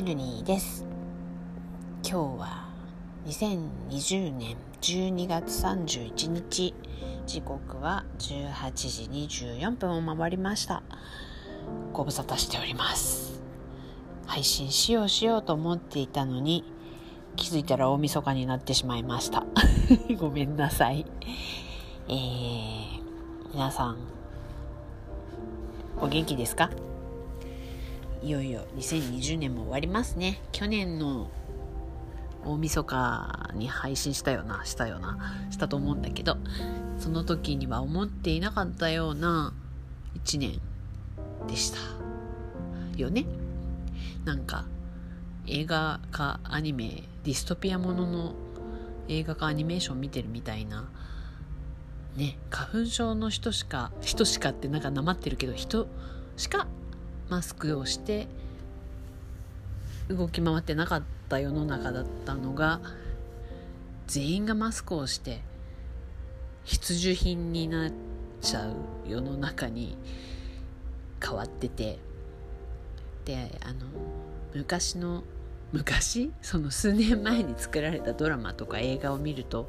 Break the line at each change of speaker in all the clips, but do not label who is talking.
シルニーです。今日は2020年12月31日。時刻は18時24分を回りました。ご無沙汰しております。配信しようしようと思っていたのに気づいたら大晦日になってしまいました。ごめんなさい。えー、皆さんお元気ですか？いよいよ2020年も終わりますね。去年の大晦日に配信したよなしたよなしたと思うんだけどその時には思っていなかったような1年でしたよね。なんか映画かアニメディストピアものの映画かアニメーション見てるみたいなね花粉症の人しか人しかってなんかなまってるけど人しかマスクをして動き回ってなかった世の中だったのが全員がマスクをして必需品になっちゃう世の中に変わっててであの昔の昔？その数年前に作られたドラマとか映画を見ると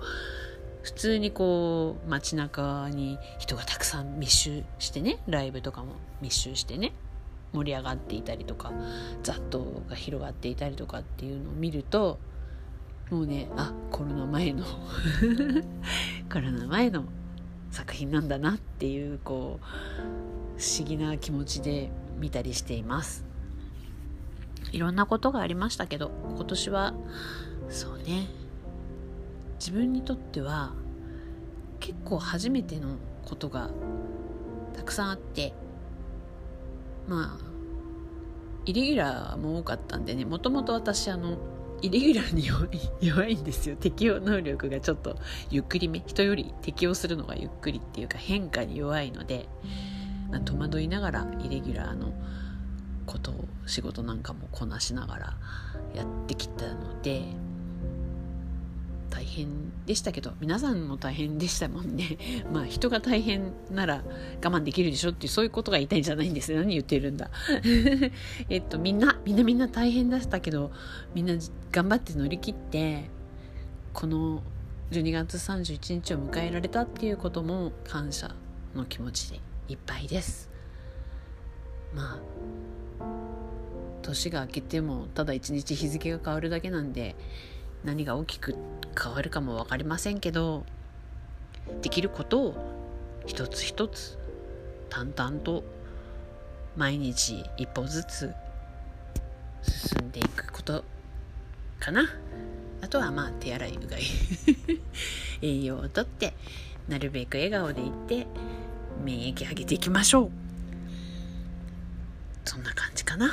普通にこう街中に人がたくさん密集してねライブとかも密集してね盛り上がっていたりとかざっとが広がっていたりとかっていうのを見るともうねあコロナ前の コロナ前の作品なんだなっていうこう不思議な気持ちで見たりしています。いろんなことがありましたけど今年はそうね自分にとっては結構初めてのことがたくさんあってまあイレギュラーも多かったんでねもともと私あのイレギュラーに 弱いんですよ。適応能力がちょっとゆっくりめ人より適応するのがゆっくりっていうか変化に弱いので、まあ、戸惑いながらイレギュラーのことを仕事なんかもこなしながらやってきたので大変でしたけど皆さんも大変でしたもんね。まあ人が大変なら我慢できるでしょっていうそういうことが言いたいんじゃないんです何言ってるんだ。えっとみんなみんなみんな大変だったけどみんな頑張って乗り切ってこの12月31日を迎えられたっていうことも感謝の気持ちでいっぱいです。まあ年が明けてもただ一日日付が変わるだけなんで何が大きく変わるかも分かりませんけどできることを一つ一つ淡々と毎日一歩ずつ進んでいくことかな。あとはまあ手洗いうがい。栄養をとってなるべく笑顔でいって免疫上げていきましょう。そんな感じかな。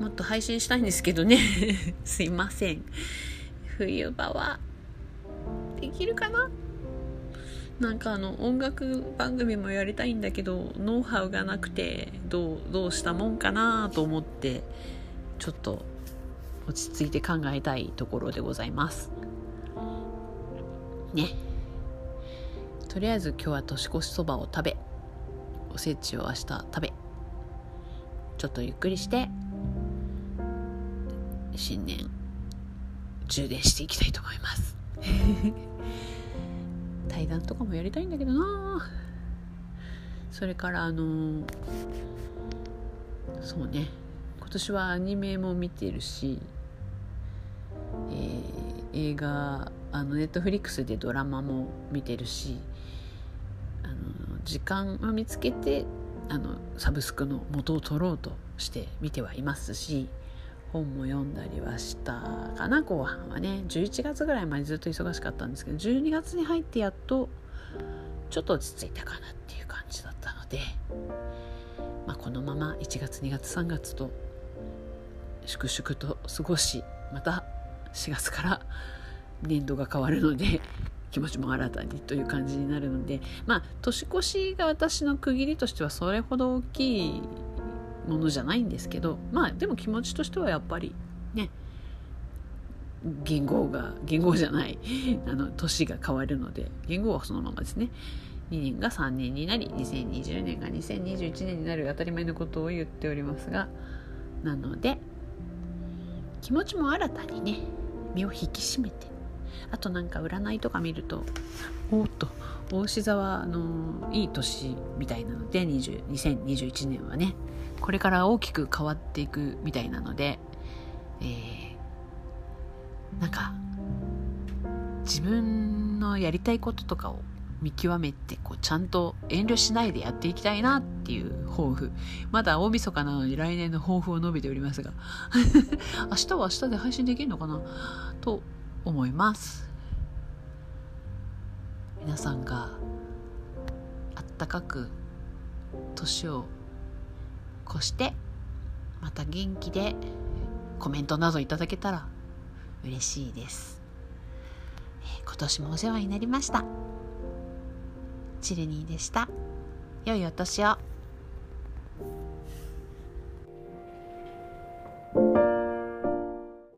もっと配信したいんですけどね。すいません。冬場はできるかな？なんかあの音楽番組もやりたいんだけどノウハウがなくてどうどうしたもんかなと思ってちょっと落ち着いて考えたいところでございます。ね。とりあえず今日は年越しそばを食べ。おせちを明日食べ。ちょっとゆっくりして。新年充電していきたいと思います。対談とかもやりたいんだけどな。それからあのそうね。今年はアニメも見てるし、えー、映画あのネットフリックスでドラマも見てるしあの時間を見つけてあのサブスクの元を取ろうとして見てはいますし本も読んだりはしたかな後半はね。11月ぐらいまでずっと忙しかったんですけど12月に入ってやっとちょっと落ち着いたかなっていう感じだったので、まあ、このまま1月2月3月と粛々と過ごしまた4月から年度が変わるので気持ちも新たにという感じになるのでまあ年越しが私の区切りとしてはそれほど大きいものじゃないんですけどまあでも気持ちとしてはやっぱりね言語が言語じゃない あの年が変わるので言語はそのままですね。2年が3年になり2020年が2021年になる当たり前のことを言っておりますがなので気持ちも新たにね身を引き締めてあとなんか占いとか見るとおっと大志座はあのいい年みたいなので20 2021年はねこれから大きく変わっていくみたいなので、えー、なんか自分のやりたいこととかを見極めてこうちゃんと遠慮しないでやっていきたいなっていう抱負。まだ大晦日なのに来年の抱負を述べておりますが 明日は明日で配信できるのかな？と思います。皆さんがあったかく年を越してまた元気でコメントなどいただけたら嬉しいです、えー、今年もお世話になりました。チルニーでした。良いお年を。